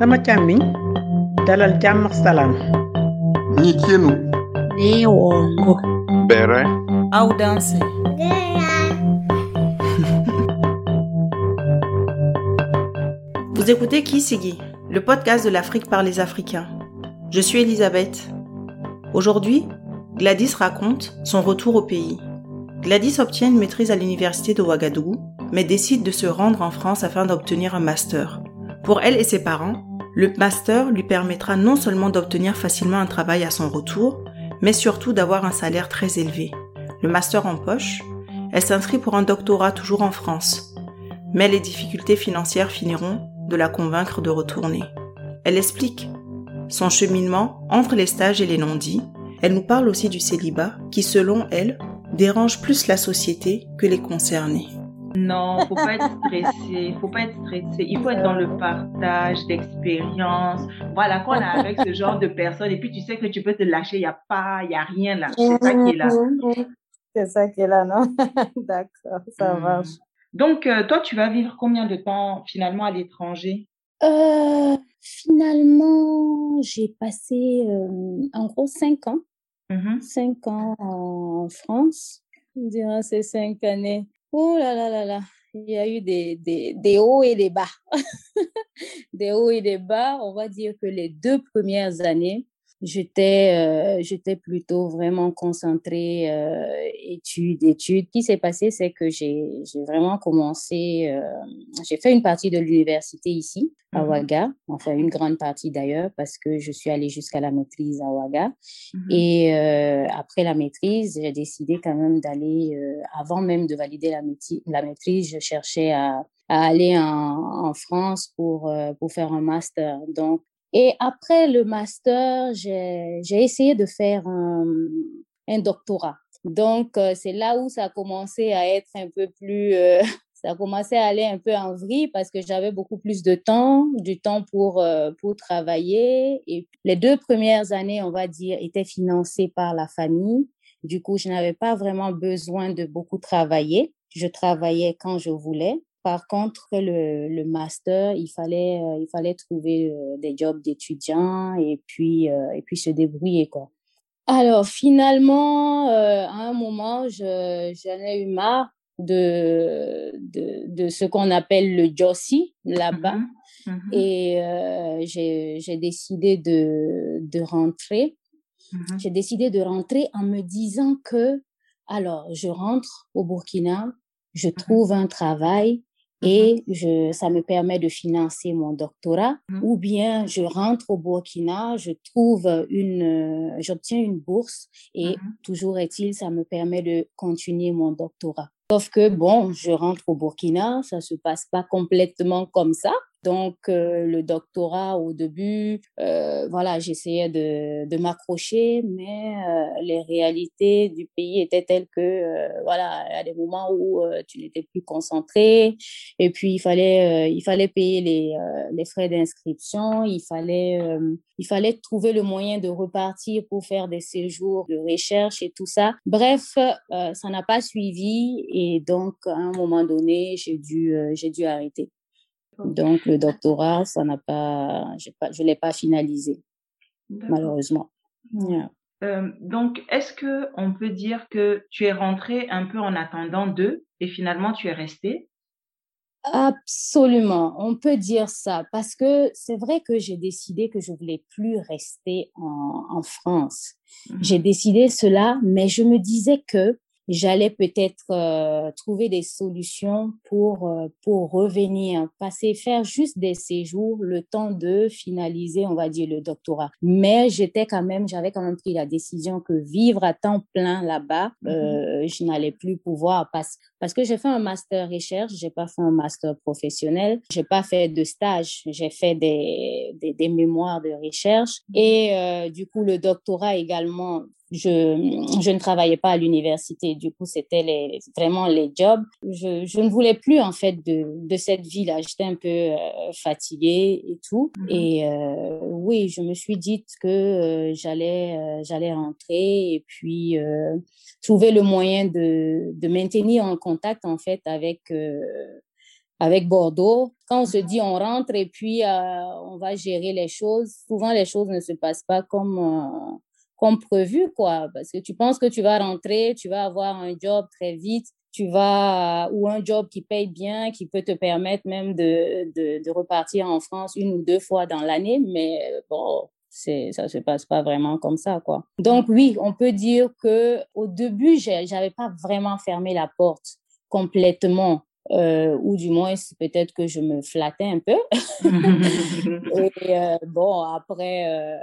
sama càmmiñ dalal jàmm ak salaam. Bere. Audanse. Vous écoutez Kisigi, le podcast de l'Afrique par les Africains. Je suis Elisabeth. Aujourd'hui, Gladys raconte son retour au pays. Gladys obtient une maîtrise à l'université de Ouagadougou, mais décide de se rendre en France afin d'obtenir un master. Pour elle et ses parents, le master lui permettra non seulement d'obtenir facilement un travail à son retour, mais surtout d'avoir un salaire très élevé. Le master en poche, elle s'inscrit pour un doctorat toujours en France. Mais les difficultés financières finiront de la convaincre de retourner. Elle explique son cheminement entre les stages et les non-dits. Elle nous parle aussi du célibat qui, selon elle, dérange plus la société que les concernés. Non, faut pas être stressé, faut pas être stressé. Il faut être dans le partage d'expérience. Voilà, quand on est avec ce genre de personnes et puis tu sais que tu peux te lâcher, il y a pas, il y a rien là. C'est ça qui est là. C'est ça qui est là, non? D'accord, ça Hmm. marche. Donc, euh, toi, tu vas vivre combien de temps finalement à l'étranger? Euh, finalement, j'ai passé euh, en gros cinq ans. Mhm. Cinq ans en France. Durant ces cinq années, oh là là là là, il y a eu des, des, des hauts et des bas. des hauts et des bas. On va dire que les deux premières années, j'étais euh, j'étais plutôt vraiment concentrée euh, études, études. Ce qui s'est passé, c'est que j'ai j'ai vraiment commencé, euh, j'ai fait une partie de l'université ici, à Mhm. Ouaga, enfin une grande partie d'ailleurs, parce que je suis allée jusqu'à la maîtrise à Ouaga. Mhm. Et euh, après la maîtrise, j'ai décidé quand même d'aller, euh, avant même de valider la, maîtrise, la maîtrise, je cherchais à, à aller en, en France pour, euh, pour faire un master. Donc, et après le master, j'ai essayé de faire un, un doctorat. Donc, euh, c'est là où ça a commencé à être un peu plus... euh, ça a commencé à aller un peu en vrille parce que j'avais beaucoup plus de temps, du temps pour, euh, pour travailler. Et les deux premières années, on va dire, étaient financées par la famille. Du coup, je n'avais pas vraiment besoin de beaucoup travailler. Je travaillais quand je voulais. Par contre, le, le master, il fallait, euh, il fallait trouver euh, des jobs d'étudiants et puis, euh, et puis se débrouiller, quoi. Alors, finalement, à un moment, je, j'en ai eu marre de, de, de ce qu'on appelle le Jossi là-bas. Mhm. Mhm. Et euh, j'ai, décidé de, de rentrer. Mhm. J'ai décidé de rentrer en me disant que, alors, je rentre au Burkina, je trouve un travail et je, ça me permet de financer mon doctorat, Mhm. ou bien je rentre au Burkina, je trouve une, euh, j'obtiens une bourse et Mhm. toujours est-il, ça me permet de continuer mon doctorat. Sauf que, bon, je rentre au Burkina, ça se passe pas complètement comme ça. Donc, euh, le doctorat, au début, euh, voilà, j'essayais de, m'accrocher, mais euh, les réalités du pays étaient telles que, voilà, a des moments où tu n'étais plus concentré, et puis il fallait, il fallait payer les, frais d'inscription, il fallait, il fallait trouver le moyen de repartir pour faire des séjours de recherche et tout ça. Bref, ça n'a pas suivi, donc, à un moment donné, j'ai dû, euh, j'ai dû arrêter. Donc, le doctorat, ça n'a pas, pas, je l'ai pas finalisé, malheureusement. Yeah. Euh, donc, est-ce que on peut dire que tu es rentré un peu en attendant d'eux et finalement tu es resté Absolument, on peut dire ça parce que c'est vrai que j'ai décidé que je voulais plus rester en, en France. Mhm. J'ai décidé cela, mais je me disais que j'allais peut-être euh, trouver des solutions pour euh, pour revenir, passer, faire juste des séjours, le temps de finaliser, on va dire, le doctorat. Mais j'étais quand même, j'avais quand même pris la décision que vivre à temps plein là-bas, euh, je n'allais plus pouvoir parce parce que j'ai fait un master recherche, j'ai pas fait un master professionnel, j'ai pas fait de stage, j'ai fait des, des, des mémoires de recherche et euh, du coup le doctorat également. Je, je ne travaillais pas à l'université, du coup c'était les, vraiment les jobs. Je, je ne voulais plus en fait de, de cette vie-là. J'étais un peu euh, fatiguée et tout. Mhm. Et euh, oui, je me suis dit que euh, j'allais j'allais rentrer et puis trouver le moyen de, de maintenir en contact en fait avec euh, avec Bordeaux. Quand on se dit on rentre et puis euh, on va gérer les choses, souvent les choses ne se passent pas comme, euh, comme prévu, quoi. Parce que tu penses que tu vas rentrer, tu vas avoir un job très vite, tu vas, ou un job qui paye bien, qui peut te permettre même de, de, de repartir en France une ou deux fois dans l'année, mais bon, c'est ça se passe pas vraiment comme ça quoi. Donc oui, on peut dire que au début, j'avais pas vraiment fermé la porte complètement euh, ou du moins peut-être que je me flattais un peu. et euh, bon, après, euh,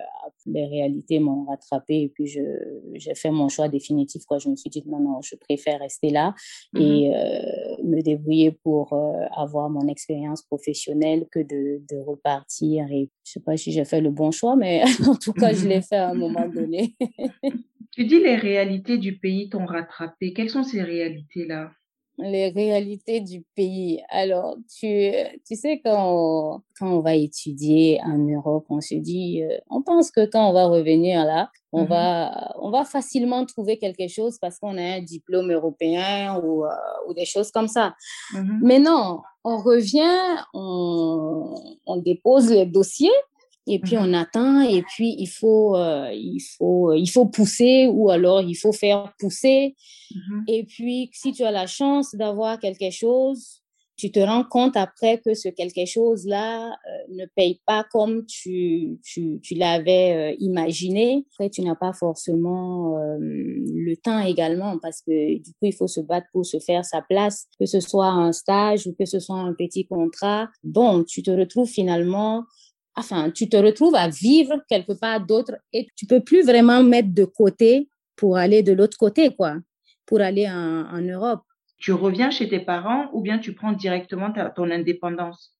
les réalités m'ont rattrapé et puis j'ai fait mon choix définitif. Quoi. Je me suis dit non, non, je préfère rester là et mm-hmm. me débrouiller pour avoir mon expérience professionnelle que de, de, repartir. Et je sais pas si j'ai fait le bon choix, mais en tout cas, je l'ai fait à un moment donné. tu dis les réalités du pays t'ont rattrapé. Quelles sont ces réalités-là? Les réalités du pays. Alors, tu, tu sais, quand on, quand on va étudier en Europe, on se dit, euh, on pense que quand on va revenir là, on, mm-hmm. va, on va facilement trouver quelque chose parce qu'on a un diplôme européen ou, euh, ou des choses comme ça. Mm-hmm. Mais non, on revient, on, on dépose les dossiers et puis on attend et puis il faut euh, il faut il faut pousser ou alors il faut faire pousser. Et puis si tu as la chance d'avoir quelque chose tu te rends compte après que ce quelque chose là euh, ne paye pas comme tu tu, tu l'avais euh, imaginé. Après tu n'as pas forcément le temps également parce que du coup il faut se battre pour se faire sa place que ce soit un stage ou que ce soit un petit contrat. Bon tu te retrouves finalement enfin, tu te retrouves à vivre quelque part d'autre et tu peux plus vraiment mettre de côté pour aller de l'autre côté, quoi, pour aller en, en, Europe. Tu reviens chez tes parents ou bien tu prends directement ta, ton indépendance?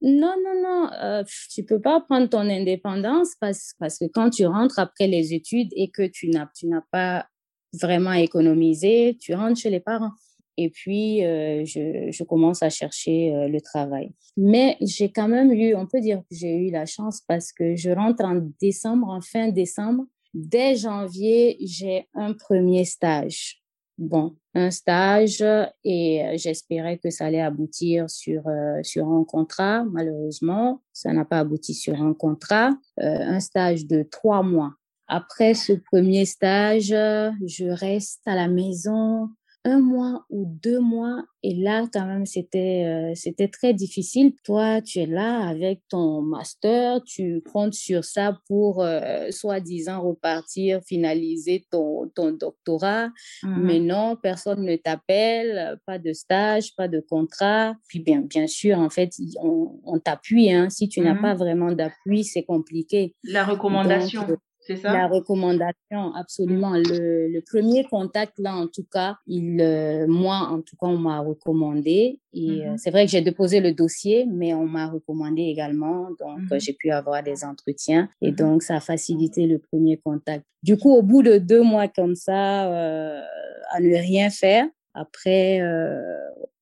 Non, non, non, euh, tu peux pas prendre ton indépendance parce, parce que quand tu rentres après les études et que tu n'as, tu n'as pas vraiment économisé, tu rentres chez les parents et puis euh, je, commence à chercher euh, le travail. Mais j'ai quand même eu, on peut dire que j'ai eu la chance parce que je rentre en décembre, en fin décembre. Dès janvier, j'ai un premier stage. Bon, un stage et euh, j'espérais que ça allait aboutir sur sur un contrat. Malheureusement, ça n'a pas abouti sur un contrat. un stage de trois mois. Après ce premier stage, je reste à la maison un mois ou deux mois et là quand même c'était euh, c'était très difficile. Toi tu es là avec ton master tu comptes sur ça pour euh, soi-disant repartir finaliser ton ton doctorat. Mmh. Mais non personne ne t'appelle pas de stage pas de contrat. Puis bien bien sûr en fait on, on t'appuie hein. Si tu n'as Mmh. pas vraiment d'appui c'est compliqué. La donc recommandation, c'est ça? La recommandation, absolument. Le, le premier contact, là, en tout cas, il, euh, moi, en tout cas, on m'a recommandé. Et euh, Mhm. c'est vrai que j'ai déposé le dossier, mais on m'a recommandé également. Donc, Mhm. j'ai pu avoir des entretiens. Et Mhm. donc, ça a facilité le premier contact. Du coup, au bout de deux mois comme ça, euh, à ne rien faire, après, euh,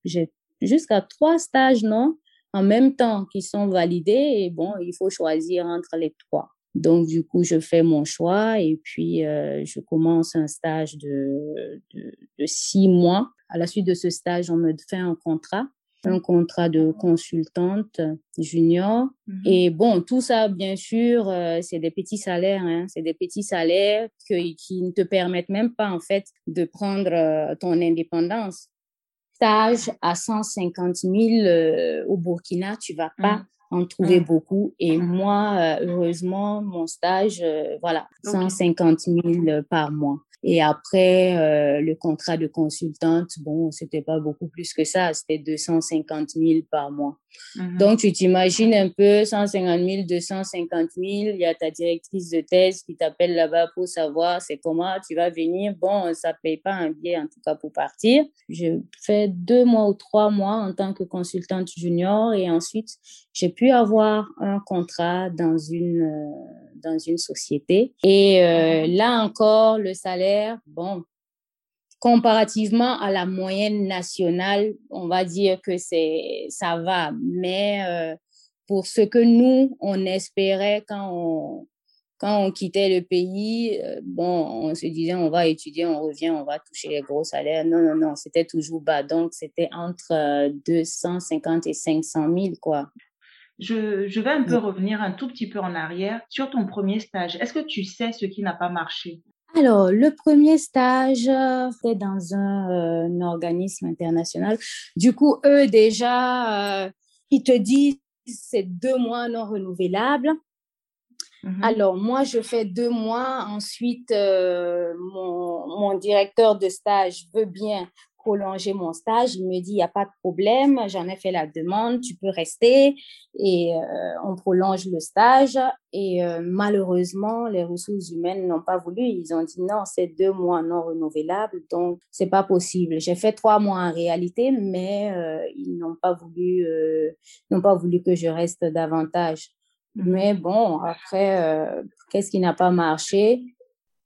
j'ai jusqu'à trois stages, non, en même temps qui sont validés. Et bon, il faut choisir entre les trois. Donc, du coup, je fais mon choix et puis euh, je commence un stage de, de, de, six mois. À la suite de ce stage, on me fait un contrat, un contrat de consultante junior. Mhm. Et bon, tout ça, bien sûr, euh, c'est des petits salaires. Hein, c'est des petits salaires que, qui ne te permettent même pas, en fait, de prendre euh, ton indépendance. Stage à 150 000 euh, au Burkina, tu vas pas Mhm en trouver Mmh. beaucoup. Et moi, euh, heureusement, mon stage, euh, voilà, Ok. 150 000 par mois. Et après, euh, le contrat de consultante, bon, c'était pas beaucoup plus que ça, c'était 250 000 par mois. Mhm. Donc, tu t'imagines un peu 150 000, 250 000, il y a ta directrice de thèse qui t'appelle là-bas pour savoir c'est comment tu vas venir. Bon, ça paye pas un billet en tout cas pour partir. J'ai fait deux mois ou trois mois en tant que consultante junior et ensuite j'ai pu avoir un contrat dans une euh, dans une société et euh, là encore le salaire bon comparativement à la moyenne nationale on va dire que c'est ça va mais euh, pour ce que nous on espérait quand on quand on quittait le pays, euh, bon, on se disait on va étudier, on revient, on va toucher les gros salaires. Non, non, non, c'était toujours bas. Donc, c'était entre 250 et 500 000, quoi. Je, je vais un peu revenir un tout petit peu en arrière sur ton premier stage. Est-ce que tu sais ce qui n'a pas marché? Alors, le premier stage, c'était dans un, un, organisme international. Du coup, eux, déjà, euh, ils te disent c'est deux mois non renouvelables. Mm-hmm. Alors, moi, je fais deux mois. Ensuite, euh, mon, mon, directeur de stage veut bien prolonger mon stage. Il me dit, il n'y a pas de problème, j'en ai fait la demande, tu peux rester. Et euh, on prolonge le stage. Et euh, malheureusement, les ressources humaines n'ont pas voulu. Ils ont dit, non, c'est deux mois non renouvelables, donc c'est pas possible. J'ai fait trois mois en réalité, mais euh, ils n'ont pas voulu, n'ont pas voulu que je reste davantage. Mais bon, après, qu'est-ce qui n'a pas marché?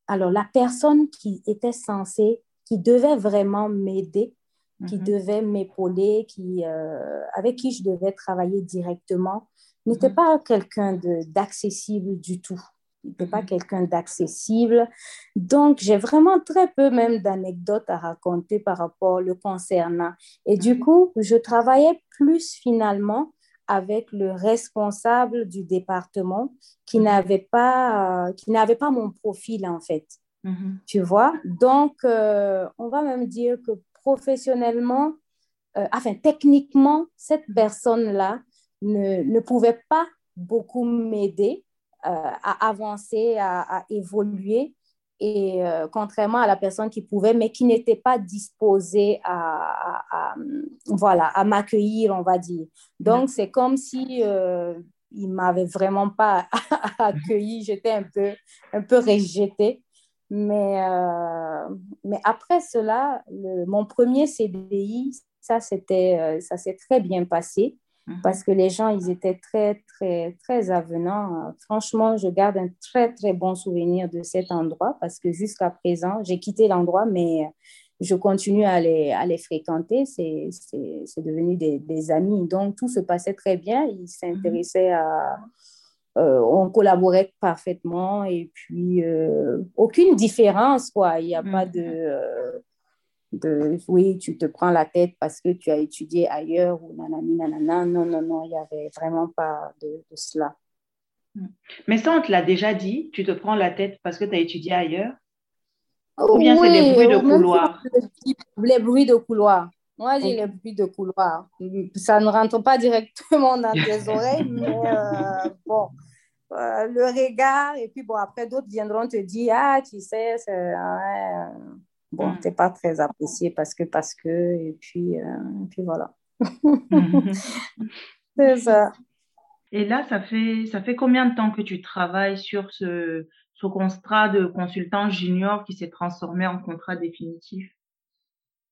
Alors, la personne qui était censée, qui devait vraiment m'aider, qui Mhm. devait m'épauler, qui, euh, avec qui je devais travailler directement, n'était Mhm. pas quelqu'un d'accessible du tout. Il n'était pas Mhm. quelqu'un d'accessible. Donc, j'ai vraiment très peu même d'anecdotes à raconter par rapport le concernant. Et du coup, je travaillais plus finalement avec le responsable du département qui n'avait pas, euh, qui n'avait pas mon profil en fait Mhm. tu vois? Donc, euh, on va même dire que professionnellement, euh, enfin, techniquement, cette personne-là ne, ne pouvait pas beaucoup m'aider euh, à avancer, à, à évoluer. Et contrairement à la personne qui pouvait, mais qui n'était pas disposée à, à- à, voilà, à m'accueillir, on va dire. Donc, c'est comme si il m'avait vraiment pas accueilli. J'étais un peu, un peu rejetée. Mais, euh, mais après cela, le- mon premier CDI, ça, c'était, euh, ça s'est très bien passé Mhm. parce que les gens, ils étaient très, très, très avenants. Franchement, je garde un très, très bon souvenir de cet endroit parce que jusqu'à présent, j'ai quitté l'endroit, mais je continue à les, à les fréquenter. C'est, c'est, c'est devenu des, des amis. Donc, tout se passait très bien. Ils s'intéressaient à... euh, on collaborait parfaitement et puis euh, aucune différence, quoi. Il n'y a pas Mhm. de... euh, de oui, tu te prends la tête parce que tu as étudié ailleurs ou nanani, nanana. Non, non, non, il n'y avait vraiment pas de, de cela. Mais ça, on te l'a déjà dit, tu te prends la tête parce que tu as étudié ailleurs? Ou bien c'est les bruits de couloir? Les bruits de couloir. Moi, j'ai Ok. les bruits de couloir. Ça ne rentre pas directement dans tes oreilles, mais euh, bon, euh, le regard, et puis bon, après, d'autres viendront te dire, ah, tu sais, euh, bon, Mm. t'es pas très apprécié parce que, parce que, et puis, euh, et puis voilà. Mhm. C'est ça. Et là, ça fait, ça fait combien de temps que tu travailles sur ce, ce contrat de consultant junior qui s'est transformé en contrat définitif?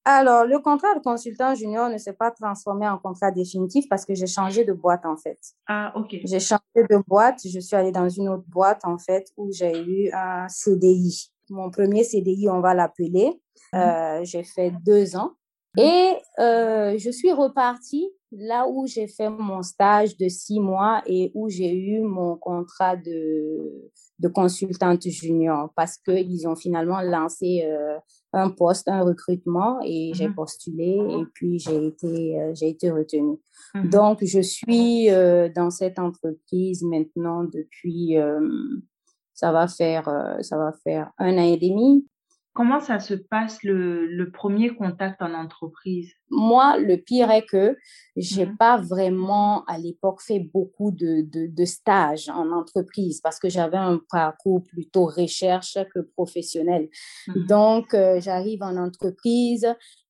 Alors, le contrat de consultant junior ne s'est pas transformé en contrat définitif parce que j'ai changé de boîte, en fait. Ah, ok. J'ai changé de boîte, je suis allée dans une autre boîte en fait où j'ai eu un CDI. Mon premier CDI, on va l'appeler. Euh, j'ai fait deux ans et euh, je suis repartie là où j'ai fait mon stage de six mois et où j'ai eu mon contrat de, de consultante junior parce qu'ils ont finalement lancé euh, un poste, un recrutement et j'ai Mhm. postulé et puis j'ai été, euh, j'ai été retenue. Mhm. Donc, je suis euh, dans cette entreprise maintenant depuis, ça va faire, ça va faire un an et demi. Comment ça se passe le, le premier contact en entreprise? Moi, le pire est que j'ai Mhm. pas vraiment à l'époque fait beaucoup de, de, de stages en entreprise parce que j'avais un parcours plutôt recherche que professionnel. Mhm. Donc, euh, j'arrive en entreprise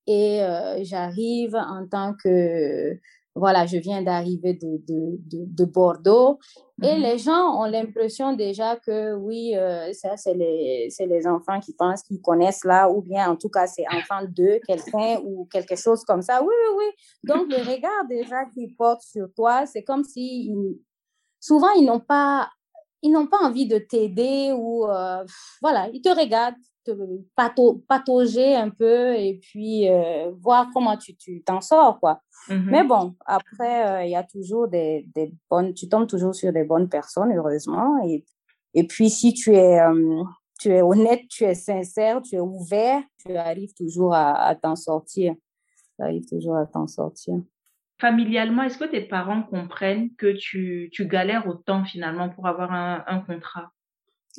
et euh, j'arrive en tant que, voilà, je viens d'arriver de, de, de, de Bordeaux et Mhm. les gens ont l'impression déjà que oui, euh, ça, c'est les, les enfants qui pensent qu'ils connaissent là, ou bien en tout cas, c'est enfant de quelqu'un ou quelque chose comme ça. Oui, oui, oui. Donc, le regard déjà qu'ils portent sur toi, c'est comme si ils- souvent, ils n'ont pas, ils n'ont pas envie de t'aider ou euh, voilà, ils te regardent patauger un peu et puis euh, voir comment tu tu t'en sors, quoi. Mhm. Mais bon, après, euh, il y a toujours des, des bonnes, tu tombes toujours sur des bonnes personnes, heureusement. Et et puis, si tu es, euh, tu es honnête, tu es sincère, tu es ouvert, tu arrives toujours à, t'en sortir. Tu arrives toujours à t'en sortir. Familialement, est-ce que tes parents comprennent que tu, tu galères autant finalement pour avoir un, un contrat?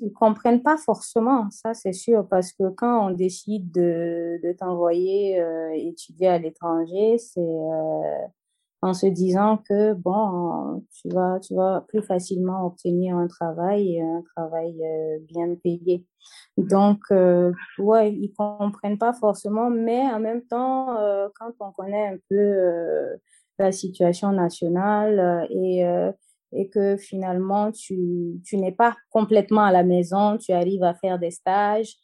Ils comprennent pas forcément, ça c'est sûr, parce que quand on décide de, de t'envoyer euh, étudier à l'étranger, c'est euh, en se disant que bon, tu vas, tu vas plus facilement obtenir un travail un travail euh, bien payé. Donc, euh, ouais, ils comprennent pas forcément, mais en même temps, euh, quand on connaît un peu euh, la situation nationale et et que finalement tu tu n'es pas complètement à la maison, tu arrives à faire des stages,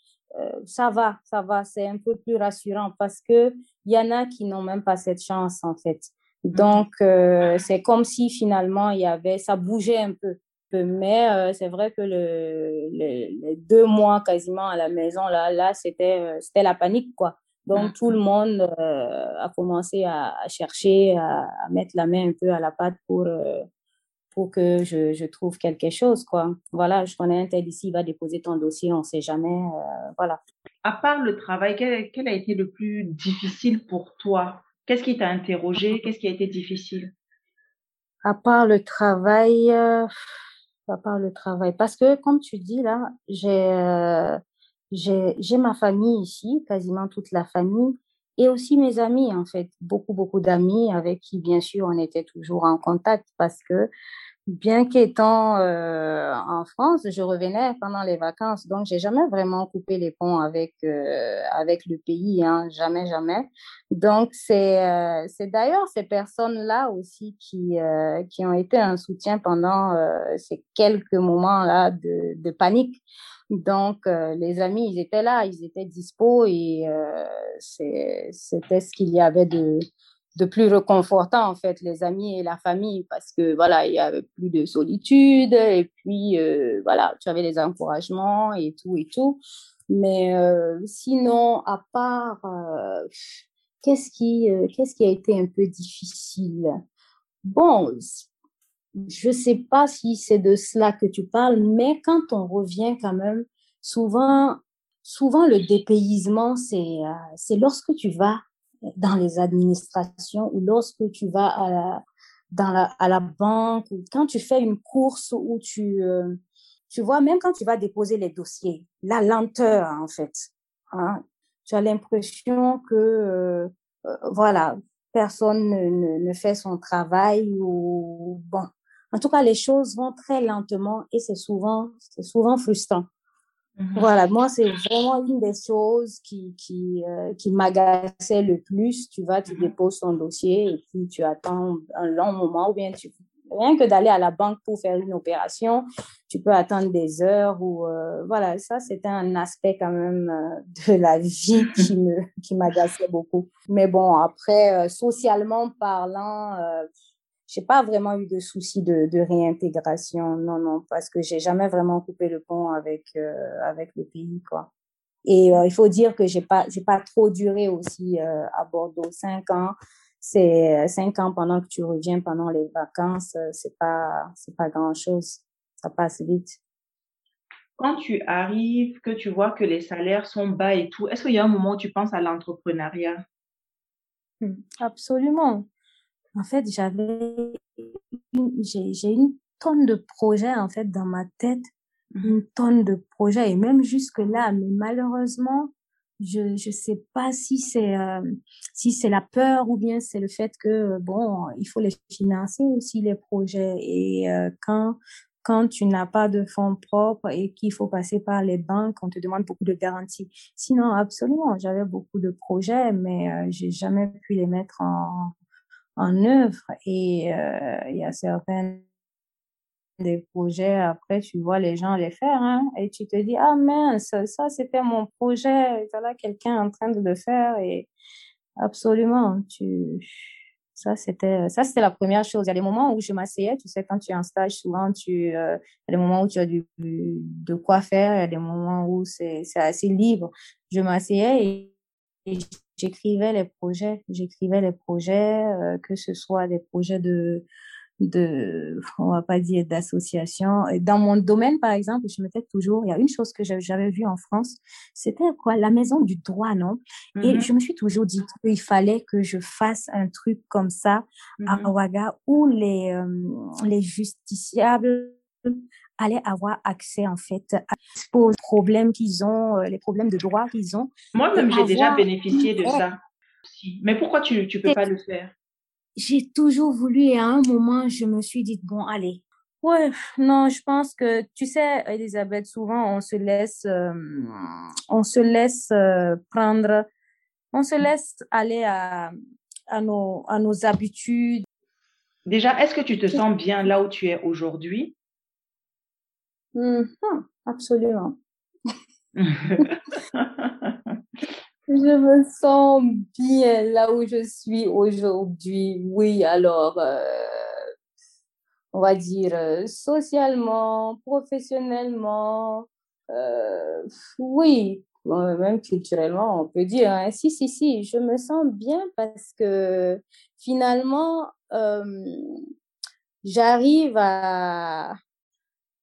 ça va, ça va, c'est un peu plus rassurant parce que il y en a qui n'ont même pas cette chance en fait. Donc, euh, c'est comme si finalement, il y avait, ça bougeait un peu. Mais euh, c'est vrai que le, les deux mois quasiment à la maison, là, là c'était, euh, c'était la panique, quoi. Donc, tout le monde a commencé à, chercher, à, mettre la main un peu à la pâte pour, pour que je, je, trouve quelque chose, quoi. Voilà, je connais un tel ici, il va déposer ton dossier, on ne sait jamais, voilà. À part le travail, quel, quel a été le plus difficile pour toi? Qu'est-ce qui t'a interrogé? Qu'est-ce qui a été difficile? À part le travail, euh, à part le travail, parce que comme tu dis là, j'ai euh, j'ai ma famille ici, quasiment toute la famille, et aussi mes amis en fait, beaucoup beaucoup d'amis avec qui bien sûr on était toujours en contact parce que bien qu'étant euh, en France, je revenais pendant les vacances, donc j'ai jamais vraiment coupé les ponts avec euh, avec le pays, hein, jamais jamais. Donc c'est euh, c'est d'ailleurs ces personnes-là aussi qui euh, qui ont été un soutien pendant euh, ces quelques moments-là de, de panique. Donc les amis, ils étaient là, ils étaient dispo et c'était ce qu'il y avait de de plus réconfortant en fait les amis et la famille parce que voilà il y avait plus de solitude et puis euh, voilà tu avais les encouragements et tout et tout. Mais euh, sinon à part euh, qu'est-ce qui qu'est-ce qui a été un peu difficile? Bon je sais pas si c'est de cela que tu parles mais quand on revient quand même souvent souvent le dépaysement c'est c'est lorsque tu vas dans les administrations ou lorsque tu vas à la, à la banque ou quand tu fais une course où tu, euh, tu vois, même quand tu vas déposer les dossiers, la lenteur, en fait. Hein, tu as l'impression que, euh, euh, voilà, personne ne, ne, ne, fait son travail ou, bon. En tout cas, les choses vont très lentement et c'est souvent, c'est souvent frustrant. Mmh voilà, moi, c'est vraiment une des choses qui, qui, euh, qui m'agaçait le plus. Tu vas, tu mmh déposes ton dossier et puis tu attends un long moment ou bien tu, rien que d'aller à la banque pour faire une opération, tu peux attendre des heures ou, euh, voilà, ça, c'était un aspect quand même euh, de la vie qui me, qui m'agaçait beaucoup. Mais bon, après, socialement parlant, j'ai pas vraiment eu de soucis de, de, réintégration, non, non, parce que j'ai jamais vraiment coupé le pont avec euh, avec le pays, quoi. Et euh, il faut dire que j'ai pas j'ai pas trop duré aussi euh, à Bordeaux, cinq ans. C'est cinq ans pendant que tu reviens pendant les vacances, c'est pas c'est pas grand chose, ça passe vite. Quand tu arrives, que tu vois que les salaires sont bas et tout, est-ce qu'il y a un moment où tu penses à l'entrepreneuriat? Mmh, absolument en fait, j'avais, j'ai une tonne de projets, en fait, dans ma tête, mmh. Une tonne de projets, et même jusque-là, mais malheureusement, je je sais pas si c'est euh, si c'est la peur ou bien c'est le fait que bon il faut les financer aussi les projets. Et euh, quand quand tu n'as pas de fonds propres et qu'il faut passer par les banques on te demande beaucoup de garanties. Sinon absolument j'avais beaucoup de projets mais euh, j'ai jamais pu les mettre en en œuvre et euh, il y a certains des projets après tu vois les gens les faire hein, et tu te dis ah mince ça c'était mon projet voilà quelqu'un en train de le faire et absolument tu ça c'était ça c'était la première chose. Il y a des moments où je m'asseyais tu sais quand tu es en stage souvent tu euh, il y a des moments où tu as du de quoi faire il y a des moments où c'est c'est assez libre. Je m'asseyais et, et j'écrivais les projets, j'écrivais les projets, euh, que ce soit des projets de de, on va pas dire d'association. Dans mon domaine, par exemple, je me disais toujours, il y a une chose que j'avais vue en France, c'était quoi? La maison du droit, non? Et Mhm, je me suis toujours dit qu'il fallait que je fasse un truc comme ça à mhm. Ouaga où les, euh, les justiciables allaient avoir accès, en fait, à- aux problèmes qu'ils ont, euh, les problèmes de droit qu'ils ont. Moi-même, j'ai déjà bénéficié de ça. Mais pourquoi tu tu peux pas le faire? J'ai toujours voulu et à un moment, je me suis dit, bon, allez. Ouais, non, je pense que, tu sais, Elisabeth, souvent, on se laisse, euh, on se laisse euh, prendre, on se laisse aller à, à nos, à nos habitudes. Déjà, est-ce que tu te sens bien là où tu es aujourd'hui? Mhm, absolument. Je me sens bien là où je suis aujourd'hui. Oui, alors, euh, on va dire euh, socialement, professionnellement, euh, oui, même culturellement, on peut dire. hein. Si, si, si, je me sens bien parce que finalement, j'arrive à,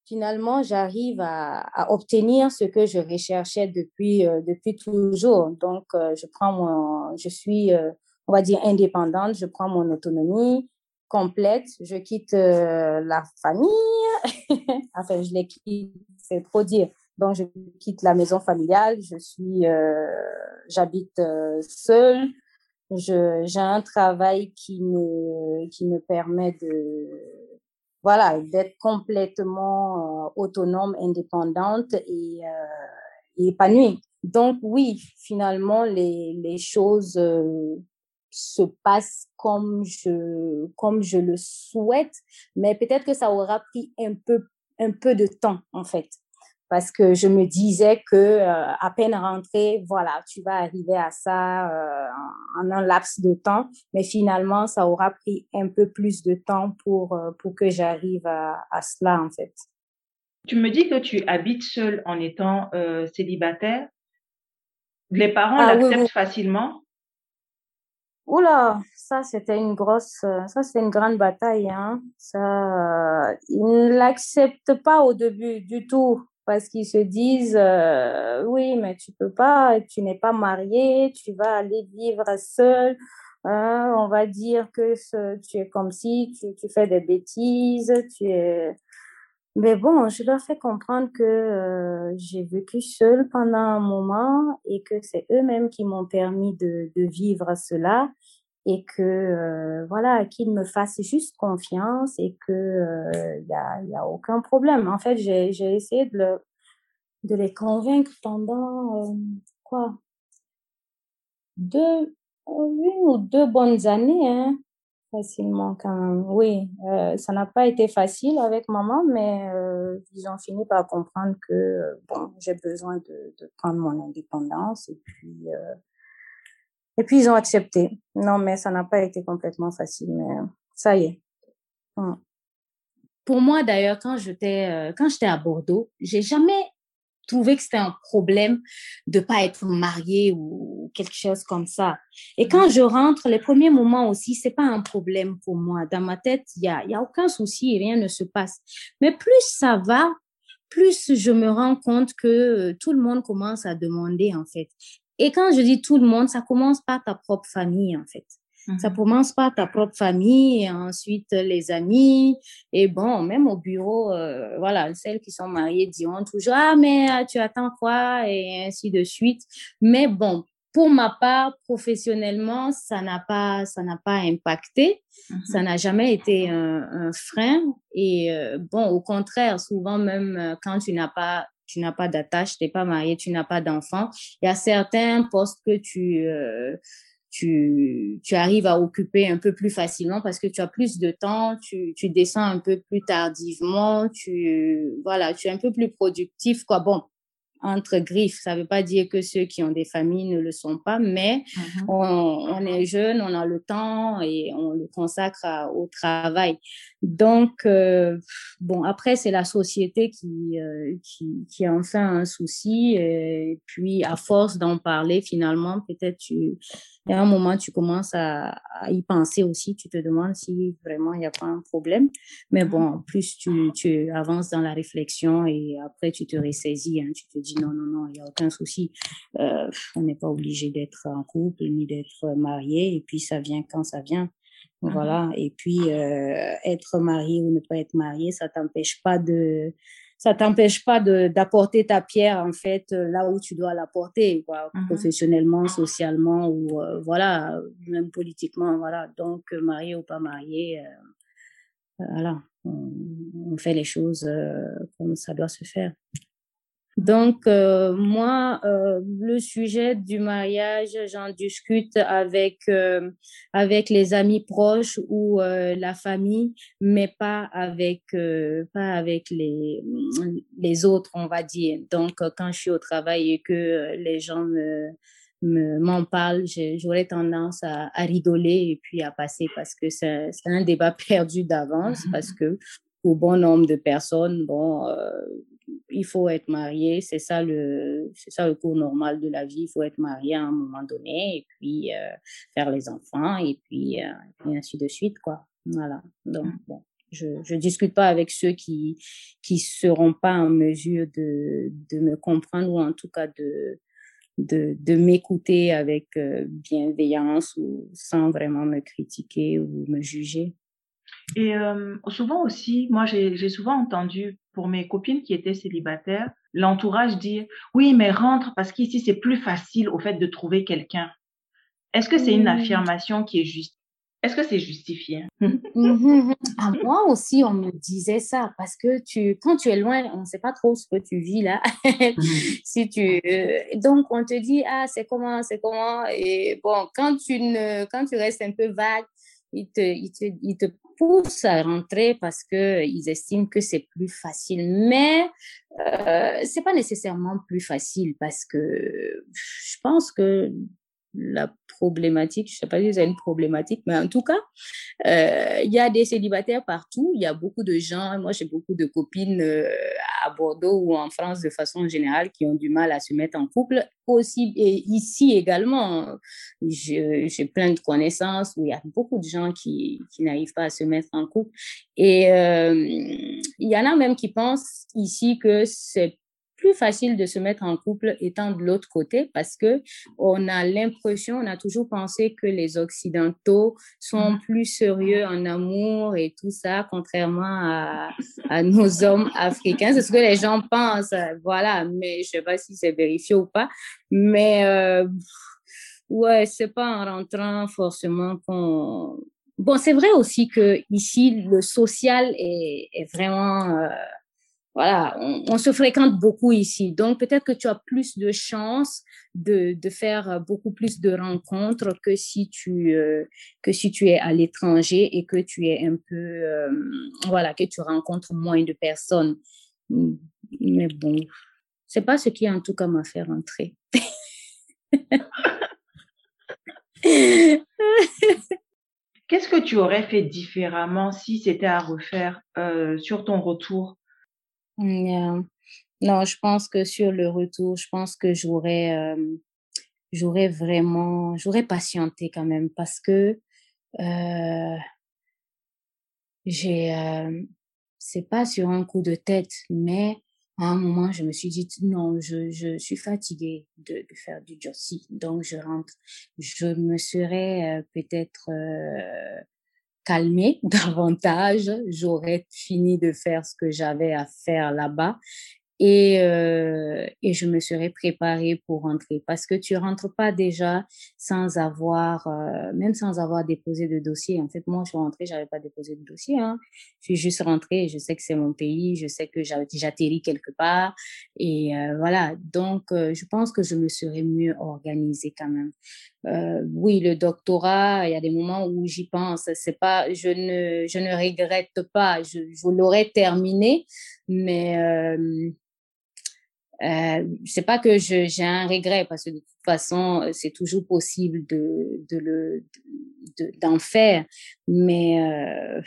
finalement, j'arrive à, à obtenir ce que je recherchais depuis, euh, depuis toujours. Donc, euh, je prends mon, je suis, euh, on va dire, indépendante, je prends mon autonomie complète, je quitte euh, la famille, enfin, je les quitte, c'est trop dire. Donc, je quitte la maison familiale, je suis, euh, j'habite euh, seule, je, j'ai un travail qui me, qui me permet de, voilà, d'être complètement euh, autonome, indépendante et, euh, épanouie. Donc oui, finalement, les, les choses euh, se passent comme je, comme je le souhaite, mais peut-être que ça aura pris un peu, un peu de temps, en fait. Parce que je me disais que euh, à peine rentrée, voilà, tu vas arriver à ça euh, en un laps de temps, mais finalement, ça aura pris un peu plus de temps pour, euh, pour que j'arrive à, à cela, en fait. Tu me dis que tu habites seule en étant euh, célibataire. Les parents Ah l'acceptent oui. facilement? Oula, ça c'était une grosse, ça c'est une grande bataille, hein. Ça, ils ne l'acceptent pas au début du tout parce qu'ils se disent, euh, oui, mais tu peux pas, tu n'es pas marié, tu vas aller vivre seul. hein, on va dire que tu es comme si tu, tu fais des bêtises, tu es. Mais bon, je leur fais comprendre que euh, j'ai vécu seule pendant un moment et que c'est eux-mêmes qui m'ont permis de, de vivre cela et que euh, voilà, qu'ils me fassent juste confiance et que euh, y a, y a aucun problème. En fait, j'ai essayé de, le, de les convaincre pendant euh, quoi? Deux une ou deux bonnes années, hein, facilement quand. Oui, euh, ça n'a pas été facile avec maman, mais euh, ils ont fini par comprendre que euh, bon, j'ai besoin de, de prendre mon indépendance et puis euh, et puis ils ont accepté. Non, mais ça n'a pas été complètement facile, mais euh, ça y est. Mm. Pour moi d'ailleurs, quand j'étais euh, quand j'étais à Bordeaux, j'ai jamais trouvé que c'était un problème de pas être mariée ou quelque chose comme ça. Et quand je rentre, les premiers moments aussi, c'est pas un problème pour moi. Dans ma tête, il y a, y a aucun souci, rien ne se passe. Mais plus ça va, plus je me rends compte que euh, tout le monde commence à demander, en fait. Et quand je dis tout le monde, ça commence par ta propre famille, en fait. Ça Mhm. commence par ta propre famille, et ensuite les amis, et bon, même au bureau, euh, voilà, celles qui sont mariées diront toujours, ah, mais euh, tu attends quoi, et ainsi de suite. Mais bon, pour ma part, professionnellement, ça n'a pas, ça n'a pas impacté, ça Mhm. n'a jamais été un, un frein. Et euh, bon, au contraire, souvent même euh, quand tu n'as pas, tu n'as pas d'attache, t'es pas marié, tu n'as pas d'enfant, il y a certains postes que tu euh, tu, tu arrives à occuper un peu plus facilement parce que tu as plus de temps, tu, tu descends un peu plus tardivement, tu, voilà, tu es un peu plus productif, quoi. Bon, entre griffes, ça veut pas dire que ceux qui ont des familles ne le sont pas, mais Mhm. on, on est jeune, on a le temps et on le consacre à- au travail. Donc, euh, bon, après, c'est la société qui, euh, qui, qui en fait un souci. Et puis, à force d'en parler, finalement, peut-être tu, a un moment, tu commences à, à, y penser aussi. Tu te demandes si vraiment il n'y a pas un problème. Mais bon, plus tu, tu avances dans la réflexion et après, tu te ressaisis. Hein, tu te dis non, non, non, il n'y a aucun souci. Euh, on n'est pas obligé d'être en couple ni d'être marié. Et puis, ça vient quand ça vient. Voilà. Et puis, euh, être marié ou ne pas être marié, ça t'empêche pas de, ça t'empêche pas de, d'apporter ta pierre, en fait, euh, là où tu dois l'apporter, quoi, Mhm. professionnellement, socialement ou, euh, voilà, même politiquement, voilà. Donc, marié ou pas marié, euh, voilà, on, on fait les choses comme ça doit se faire. Donc, euh, moi, euh, le sujet du mariage, j'en discute avec, euh, avec les amis proches ou euh, la famille, mais pas avec, euh, pas avec les, les autres, on va dire. Donc, euh, quand je suis au travail et que les gens me, me, m'en parlent, j'aurais tendance à, à rigoler et puis à passer parce que c'est c'est un débat perdu d'avance parce que pour bon nombre de personnes, bon, euh, il faut être marié, c'est ça le, c'est ça le cours normal de la vie. Il faut être marié à un moment donné et puis euh, faire les enfants et puis euh, et ainsi de suite quoi. Voilà. Donc bon, je je discute pas avec ceux qui qui seront pas en mesure de de me comprendre ou en tout cas de de, de m'écouter avec euh, bienveillance ou sans vraiment me critiquer ou me juger. Et euh, souvent aussi, moi j'ai souvent entendu pour mes copines qui étaient célibataires, l'entourage dire oui mais rentre parce qu'ici c'est plus facile au fait de trouver quelqu'un. Est-ce que c'est une affirmation qui est juste? Est-ce que c'est justifié? Mhm. À moi aussi, on me disait ça parce que tu, quand tu es loin, on ne sait pas trop ce que tu vis là. si tu, euh, donc on te dit ah c'est comment, c'est comment et bon quand tu ne, quand tu restes un peu vague, ils te, ils te, ils te poussent à rentrer parce que ils estiment que c'est plus facile. Mais euh, c'est pas nécessairement plus facile parce que je pense que la problématique, je sais pas si c'est une problématique, mais en tout cas, euh, il y a des célibataires partout. Il y a beaucoup de gens. Moi, j'ai beaucoup de copines euh, à Bordeaux ou en France de façon générale qui ont du mal à se mettre en couple. Aussi, et ici également, j'ai plein de connaissances où il y a beaucoup de gens qui, qui n'arrivent pas à se mettre en couple. Et euh, il y en a même qui pensent ici que c'est plus facile de se mettre en couple étant de l'autre côté parce que on a l'impression, on a toujours pensé que les Occidentaux sont Mhm. plus sérieux en amour et tout ça, contrairement à, à nos hommes africains. C'est ce que les gens pensent, voilà. Mais je sais pas si c'est vérifié ou pas. Mais euh, ouais, c'est pas en rentrant forcément qu'on. Bon, c'est vrai aussi que ici le social est, est vraiment euh, voilà, on, on, se fréquente beaucoup ici. Donc, peut-être que tu as plus de chances de, de faire beaucoup plus de rencontres que si tu, euh, que si tu es à l'étranger et que tu es un peu, euh, voilà, que tu rencontres moins de personnes. Mais bon, c'est pas ce qui, en tout cas, m'a fait rentrer. Qu'est-ce que tu aurais fait différemment si c'était à refaire euh, sur ton retour? Yeah. Non, je pense que sur le retour, je pense que j'aurais, euh, j'aurais vraiment, j'aurais patienté quand même parce que euh, j'ai, euh, c'est pas sur un coup de tête, mais à un moment, je me suis dit non, je, je suis fatiguée de, faire du jossi, donc je rentre. Je me serais euh, peut-être euh, calmée davantage, j'aurais fini de faire ce que j'avais à faire là-bas et, euh, et je me serais préparée pour rentrer parce que tu rentres pas déjà sans avoir, euh, même sans avoir déposé de dossier. En fait, moi, je suis rentrée, j'avais pas déposé de dossier. Hein. Je suis juste rentrée, je sais que c'est mon pays, je sais que j'atterris quelque part et euh, voilà. Donc, je pense que je me serais mieux organisée quand même. Oui, le doctorat, il y a des moments où j'y pense. C'est pas, je ne, je ne regrette pas. Je l'aurais terminé, mais euh, euh, c'est pas que j'ai un regret parce que de toute façon, c'est toujours possible de, de le, d'en de, faire, mais euh,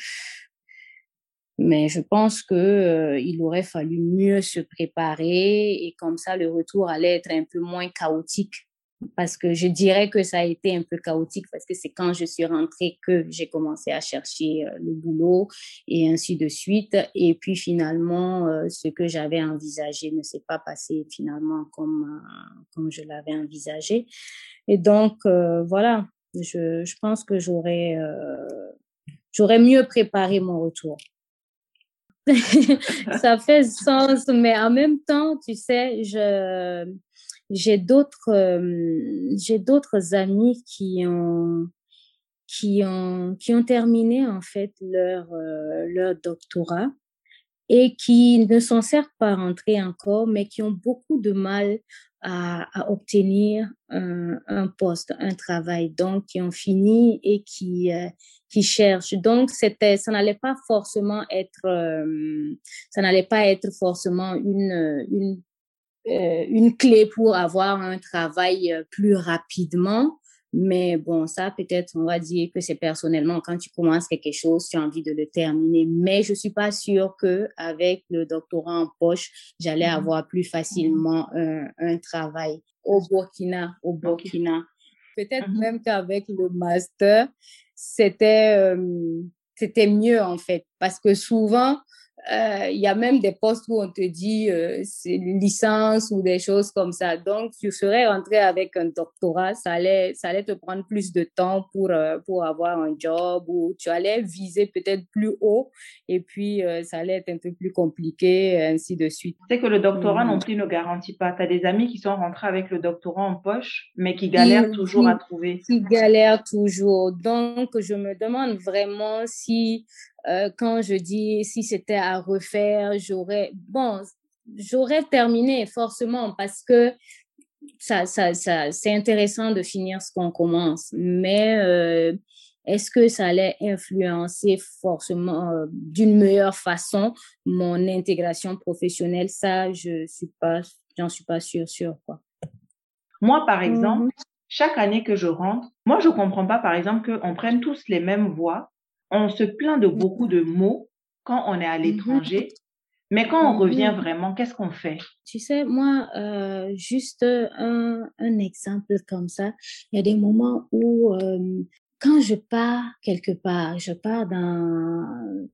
Mais je pense que euh, il aurait fallu mieux se préparer et comme ça le retour allait être un peu moins chaotique. Parce que je dirais que ça a été un peu chaotique parce que c'est quand je suis rentrée que j'ai commencé à chercher euh, le boulot et ainsi de suite. Et puis finalement, euh, ce que j'avais envisagé ne s'est pas passé finalement comme, comme je l'avais envisagé. Et donc, voilà, je, je pense que j'aurais j'aurais mieux préparé mon retour. ça fait sens, mais en même temps, tu sais, je, j'ai d'autres, euh, j'ai d'autres amis qui ont, qui ont, qui ont terminé en fait leur, euh, leur doctorat et qui ne s'en servent pas rentrés encore, mais qui ont beaucoup de mal à, à obtenir un, un, poste, un travail, donc qui ont fini et qui, euh, qui cherchent. Donc, c'était, ça n'allait pas forcément être, ça n'allait pas être forcément une, une, une clé pour avoir un travail euh, plus rapidement. Mais bon, ça, peut-être, on va dire que c'est personnellement, quand tu commences quelque chose, tu as envie de le terminer. Mais je suis pas sûre que avec le doctorat en poche, j'allais mm-hmm. avoir plus facilement un, un travail au Burkina, au Burkina. Peut-être mm-hmm. même qu'avec le master, c'était euh, c'était mieux en fait parce que souvent euh, il y a même des postes où on te dit euh, c'est licence ou des choses comme ça. Donc, tu serais rentré avec un doctorat, ça allait, ça allait te prendre plus de temps pour, euh, pour avoir un job ou tu allais viser peut-être plus haut et puis euh, ça allait être un peu plus compliqué, ainsi de suite. C'est que le doctorat mmh. non plus ne garantit pas. Tu as des amis qui sont rentrés avec le doctorat en poche, mais qui galèrent qui, toujours qui, à trouver. Qui galèrent toujours. Donc, je me demande vraiment si euh, quand je dis si c'était à refaire, j'aurais, bon, j'aurais terminé forcément parce que ça, ça, ça, c'est intéressant de finir ce qu'on commence, mais euh, est-ce que ça allait influencer forcément euh, d'une meilleure façon mon intégration professionnelle? Ça, je suis pas, j'en suis pas sûre, sûre quoi. Moi, par exemple, -hmm. chaque année que je rentre, moi, je comprends pas, par exemple, qu'on prenne tous les mêmes voies on se plaint de beaucoup de mots quand on est à l'étranger, mais quand on revient vraiment, qu'est-ce qu'on fait? Tu sais, moi, euh, juste un, un, exemple comme ça, il y a des moments où euh, quand je pars quelque part, je pars dans,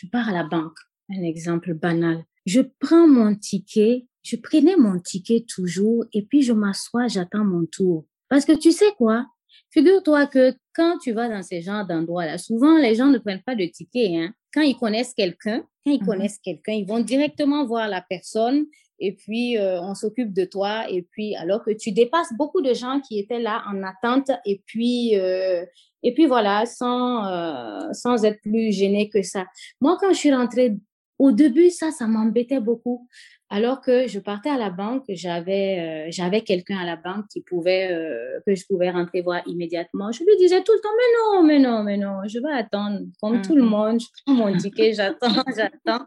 je pars à la banque, un exemple banal. Je prends mon ticket, je prenais mon ticket toujours et puis je m'assois, j'attends mon tour. Parce que tu sais quoi? Figure-toi que quand tu vas dans ces genres d'endroits-là, souvent les gens ne prennent pas de ticket. Hein. Quand ils connaissent quelqu'un, quand ils mmh. connaissent quelqu'un, ils vont directement voir la personne et puis euh, on s'occupe de toi. Et puis alors que tu dépasses beaucoup de gens qui étaient là en attente et puis euh, et puis voilà sans euh, sans être plus gêné que ça. Moi quand je suis rentrée au début ça ça m'embêtait beaucoup alors que je partais à la banque, j'avais euh, j'avais quelqu'un à la banque qui pouvait euh, que je pouvais rentrer voir immédiatement. Je lui disais tout le temps mais non, mais non, mais non, je vais attendre comme tout le Mhm. monde, je prends mon ticket, j'attends, j'attends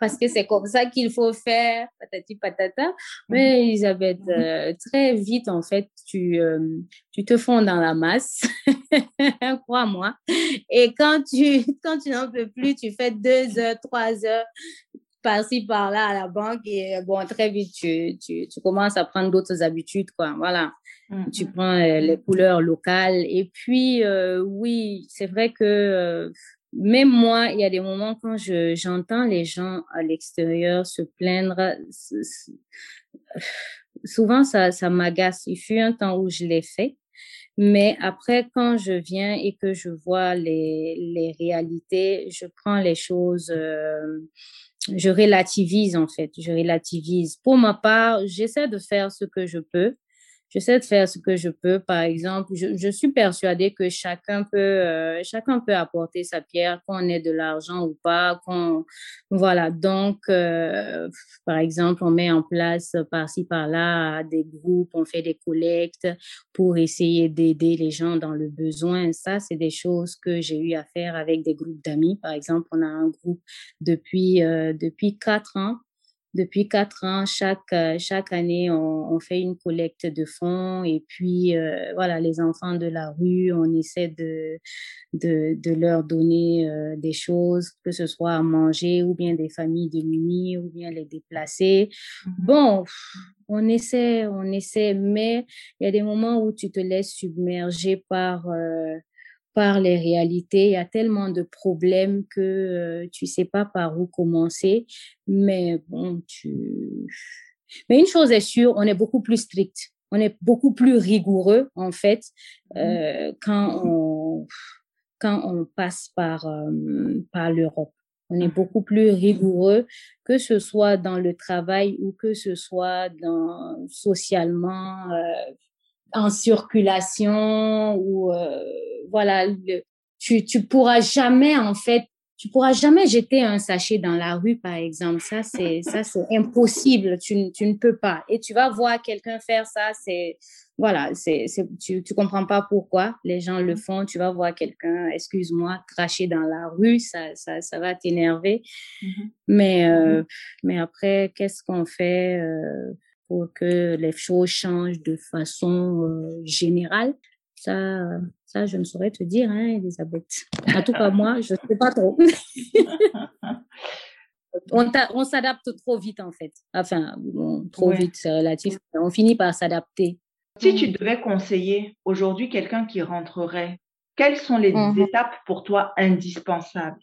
parce que c'est comme ça qu'il faut faire, patati patata. Mais Elisabeth, euh, très vite en fait, tu tu te fonds dans la masse, crois-moi. Et quand tu quand tu n'en peux plus, tu fais deux heures, trois heures par-ci, par-là à la banque et bon, très vite, tu, tu, tu commences à prendre d'autres habitudes, quoi. Voilà. Mhm. Tu prends euh, les couleurs locales. Et puis, euh, oui, c'est vrai que euh, même moi, il y a des moments quand je, j'entends les gens à l'extérieur se plaindre, souvent ça, ça m'agace. Il fut un temps où je l'ai fait. Mais après, quand je viens et que je vois les, les réalités, je prends les choses, euh, je relativise en fait, je relativise. Pour ma part, j'essaie de faire ce que je peux. J'essaie de faire ce que je peux. Par exemple, je, je suis persuadée que chacun peut, euh, chacun peut apporter sa pierre, qu'on ait de l'argent ou pas, qu'on, voilà. Donc, euh, par exemple, on met en place par-ci par-là des groupes, on fait des collectes pour essayer d'aider les gens dans le besoin. Ça, c'est des choses que j'ai eu à faire avec des groupes d'amis. Par exemple, on a un groupe depuis euh, depuis quatre ans depuis quatre ans, chaque, chaque année, on, on, fait une collecte de fonds et puis euh, voilà, les enfants de la rue, on essaie de, de, de leur donner euh, des choses, que ce soit à manger ou bien des familles démunies ou bien les déplacer. Mm -hmm. Bon, on essaie, on essaie, mais il y a des moments où tu te laisses submerger par euh, par les réalités. Il y a tellement de problèmes que euh, tu sais pas par où commencer. Mais bon, tu. Mais une chose est sûre, on est beaucoup plus strict. On est beaucoup plus rigoureux en fait euh, quand on quand on passe par euh, par l'Europe. On est beaucoup plus rigoureux, que ce soit dans le travail ou que ce soit dans socialement, euh, en circulation ou euh, voilà, le, tu tu pourras jamais en fait, tu pourras jamais jeter un sachet dans la rue par exemple. Ça c'est ça c'est impossible. Tu tu ne peux pas. Et tu vas voir quelqu'un faire ça, c'est voilà, c'est, c'est, tu, tu comprends pas pourquoi les gens le font. Tu vas voir quelqu'un, excuse-moi, cracher dans la rue, ça, ça, ça va t'énerver. Mm-hmm. Mais, euh, mais après, qu'est-ce qu'on fait euh, pour que les choses changent de façon euh, générale? Ça, ça, je ne saurais te dire, hein, Elisabeth. En tout cas, moi, je ne sais pas trop. on, on s'adapte trop vite, en fait. Enfin, bon, trop ouais. vite, c'est relatif. On finit par s'adapter. Si tu devais conseiller aujourd'hui quelqu'un qui rentrerait, quelles sont les mmh. étapes pour toi indispensables?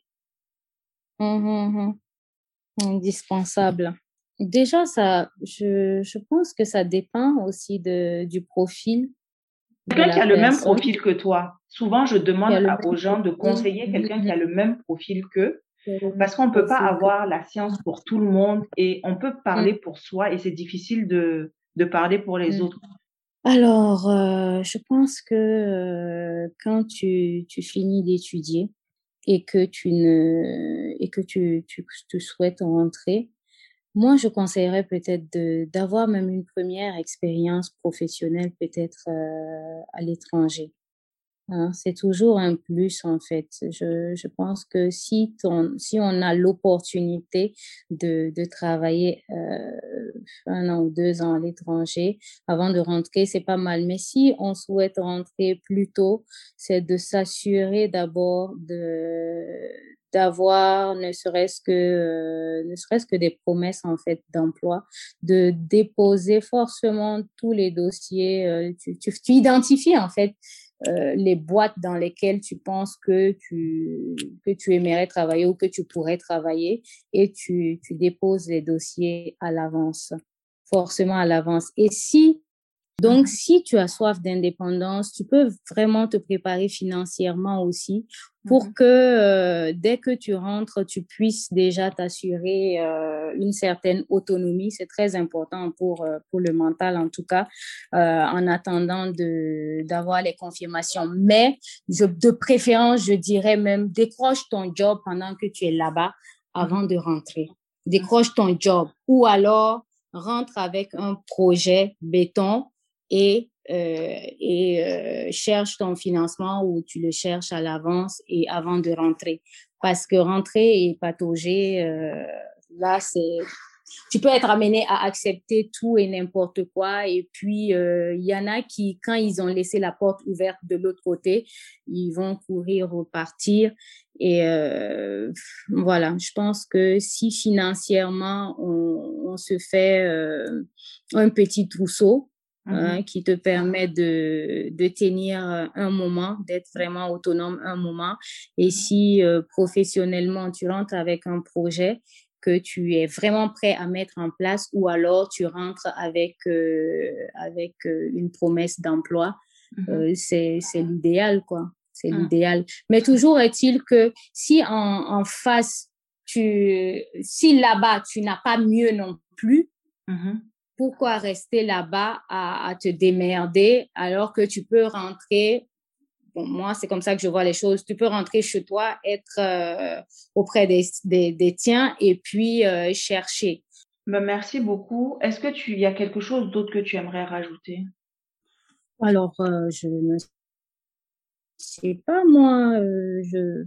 Mmh, mmh, Indispensable. Déjà, ça, je, je, pense que ça dépend aussi de, du profil. Quelqu'un qui a le même profil que toi. Souvent, je demande à, aux gens de conseiller quelqu'un qui a le même profil qu'eux. Parce qu'on ne peut pas avoir la science pour tout le monde et on peut parler pour soi et c'est difficile de, de parler pour les autres. Alors, euh, je pense que euh, quand tu, tu finis d'étudier et que tu ne et que tu, tu, tu souhaites rentrer, moi, je conseillerais peut-être d'avoir même une première expérience professionnelle peut-être euh, à l'étranger. Hein, c'est toujours un plus en fait. Je, je pense que si, ton, si on a l'opportunité de, de travailler euh, un an ou deux ans à l'étranger avant de rentrer, c'est pas mal. Mais si on souhaite rentrer plus tôt, c'est de s'assurer d'abord de d'avoir ne serait-ce que euh, ne serait-ce que des promesses en fait d'emploi de déposer forcément tous les dossiers euh, tu, tu, identifies en fait euh, les boîtes dans lesquelles tu penses que tu, que tu aimerais travailler ou que tu pourrais travailler et tu, tu déposes les dossiers à l'avance, forcément à l'avance. Et si donc, si tu as soif d'indépendance, tu peux vraiment te préparer financièrement aussi pour que euh, dès que tu rentres, tu puisses déjà t'assurer euh, une certaine autonomie. C'est très important pour euh, pour le mental en tout cas, en attendant de d'avoir les confirmations. Mais je, de préférence, je dirais même décroche ton job pendant que tu es là-bas avant de rentrer. Décroche ton job ou alors rentre avec un projet béton et, euh, et euh, cherche ton financement ou tu le cherches à l'avance et avant de rentrer. Parce que rentrer et patauger, euh, là, c'est tu peux être amené à accepter tout et n'importe quoi. Et puis, il euh, y en a qui, quand ils ont laissé la porte ouverte de l'autre côté, ils vont courir repartir. Et euh, voilà, je pense que si financièrement, on, on se fait euh, un petit trousseau, Hein, qui te permet de, de tenir un moment, d'être vraiment autonome un moment. Et si euh, professionnellement tu rentres avec un projet que tu es vraiment prêt à mettre en place, ou alors tu rentres avec euh, avec euh, une promesse d'emploi, mm-hmm. c'est c'est l'idéal quoi. C'est mm. l'idéal. Mais toujours est-il que si en, en face tu si là-bas tu n'as pas mieux non plus, mm-hmm pourquoi rester là-bas à, à, te démerder alors que tu peux rentrer bon, moi, c'est comme ça que je vois les choses. Tu peux rentrer chez toi, être euh, auprès des, des, des, tiens et puis euh, chercher. Ben, merci beaucoup. Est-ce que tu y a quelque chose d'autre que tu aimerais rajouter? Alors, euh, je ne sais pas, moi. je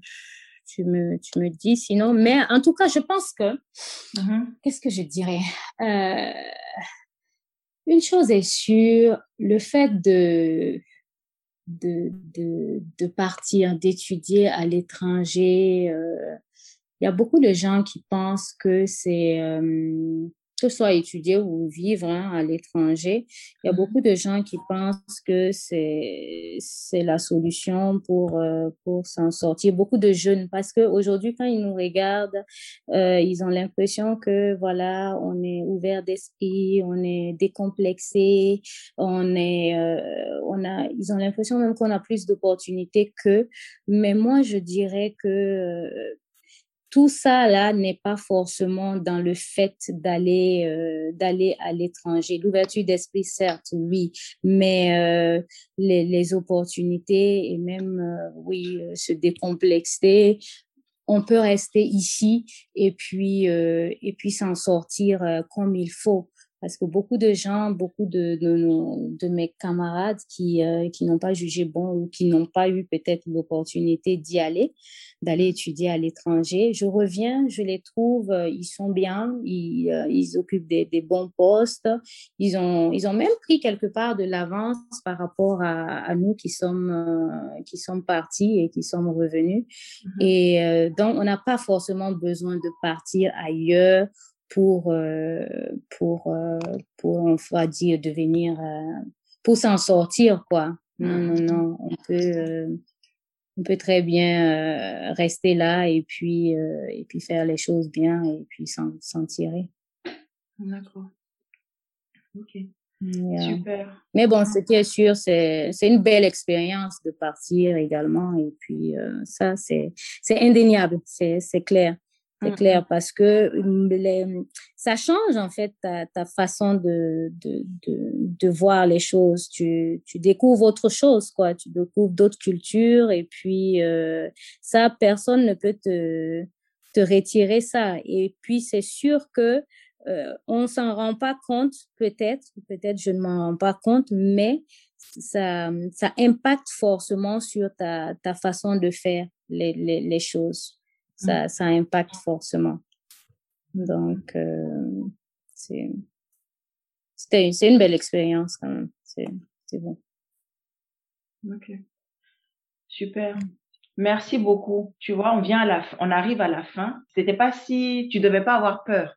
tu me, tu me dis sinon. Mais en tout cas, je pense que, Mhm. qu'est-ce que je dirais? Euh, Une chose est sûre, le fait de, de, de, de partir, d'étudier à l'étranger, euh, il y a beaucoup de gens qui pensent que c'est, euh, que ce soit étudier ou vivre hein, à l'étranger, il y a Mhm. beaucoup de gens qui pensent que c'est, c'est la solution pour, euh, pour s'en sortir. Beaucoup de jeunes, parce qu'aujourd'hui, quand ils nous regardent, euh, ils ont l'impression que, voilà, on est ouvert d'esprit, on est décomplexé, on est, euh, on a, ils ont l'impression même qu'on a plus d'opportunités qu'eux. Mais moi, je dirais que tout ça là n'est pas forcément dans le fait d'aller euh, d'aller à l'étranger. L'ouverture d'esprit, certes, oui, mais euh, les, opportunités et même euh, oui se décomplexer. On peut rester ici et puis et puis s'en sortir comme il faut parce que beaucoup de gens, beaucoup de, de, nos- de mes camarades qui, euh, qui n'ont pas jugé bon ou qui n'ont pas eu peut-être l'opportunité d'y aller, d'aller étudier à l'étranger, je reviens, je les trouve, euh, ils sont bien, ils, euh, ils occupent des, des bons postes, ils ont, ils ont même pris quelque part de l'avance par rapport à, à nous qui sommes, euh, qui sommes partis et qui sommes revenus. Mhm. Et donc, on n'a pas forcément besoin de partir ailleurs pour, euh, pour, euh, pour, on va dire, devenir, euh, pour s'en sortir, quoi. Non, non, non, on peut, on peut très bien rester là et puis, et puis faire les choses bien et puis s'en s'en tirer. D'accord. Ok, Yeah. super. Mais bon, ce qui est sûr, c'est c'est une belle expérience de partir également. Et puis, euh, ça, c'est c'est indéniable, c'est c'est clair. C'est Mhm. clair parce que hum, les, ça change en fait ta, ta façon de, de, de, de voir les choses. Tu, tu découvres autre chose, quoi. Tu découvres d'autres cultures et puis euh, ça, personne ne peut te, te retirer ça. Et puis, c'est sûr que euh, on s'en rend pas compte, peut-être, peut-être je ne m'en rends pas compte, mais ça, ça impacte forcément sur ta, ta façon de faire les, les, les choses. Ça, ça impacte forcément. Donc, euh, c'est c'était- c'est une belle expérience quand même. C'est c'est bon. Ok. Super. Merci beaucoup. Tu vois, on vient à la, on arrive à la fin. C'était pas si, tu devais pas avoir peur.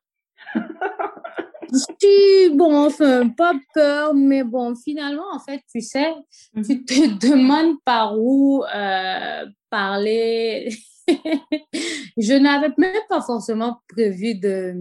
Si, bon, enfin, pas peur, mais bon, finalement, en fait, tu sais, tu te demandes par où euh, parler. Je n'avais même pas forcément prévu de,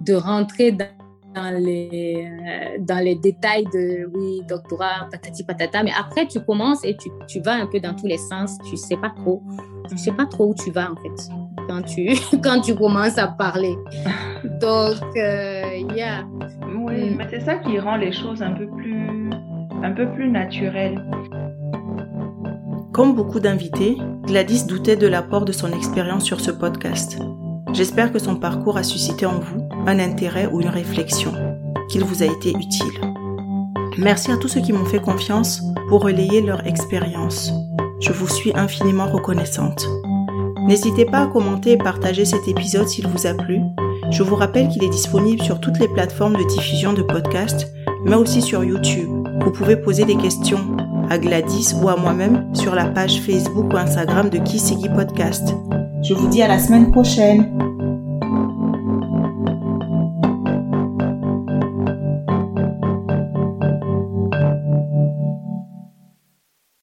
de rentrer dans, dans les, euh, dans les détails de, oui, doctorat, patati patata, mais après, tu commences et tu, tu vas un peu dans tous les sens, tu sais pas trop, tu sais pas trop où tu vas, en fait, quand tu, quand tu commences à parler. Donc, euh, yeah. Oui, mais c'est ça qui rend les choses un peu plus, un peu plus naturelles. Comme beaucoup d'invités, Gladys doutait de l'apport de son expérience sur ce podcast. J'espère que son parcours a suscité en vous un intérêt ou une réflexion, qu'il vous a été utile. Merci à tous ceux qui m'ont fait confiance pour relayer leur expérience. Je vous suis infiniment reconnaissante. N'hésitez pas à commenter et partager cet épisode s'il vous a plu. Je vous rappelle qu'il est disponible sur toutes les plateformes de diffusion de podcasts, mais aussi sur YouTube. Vous pouvez poser des questions à Gladys ou à moi-même sur la page Facebook ou Instagram de Kisigi Podcast. Je vous dis à la semaine prochaine.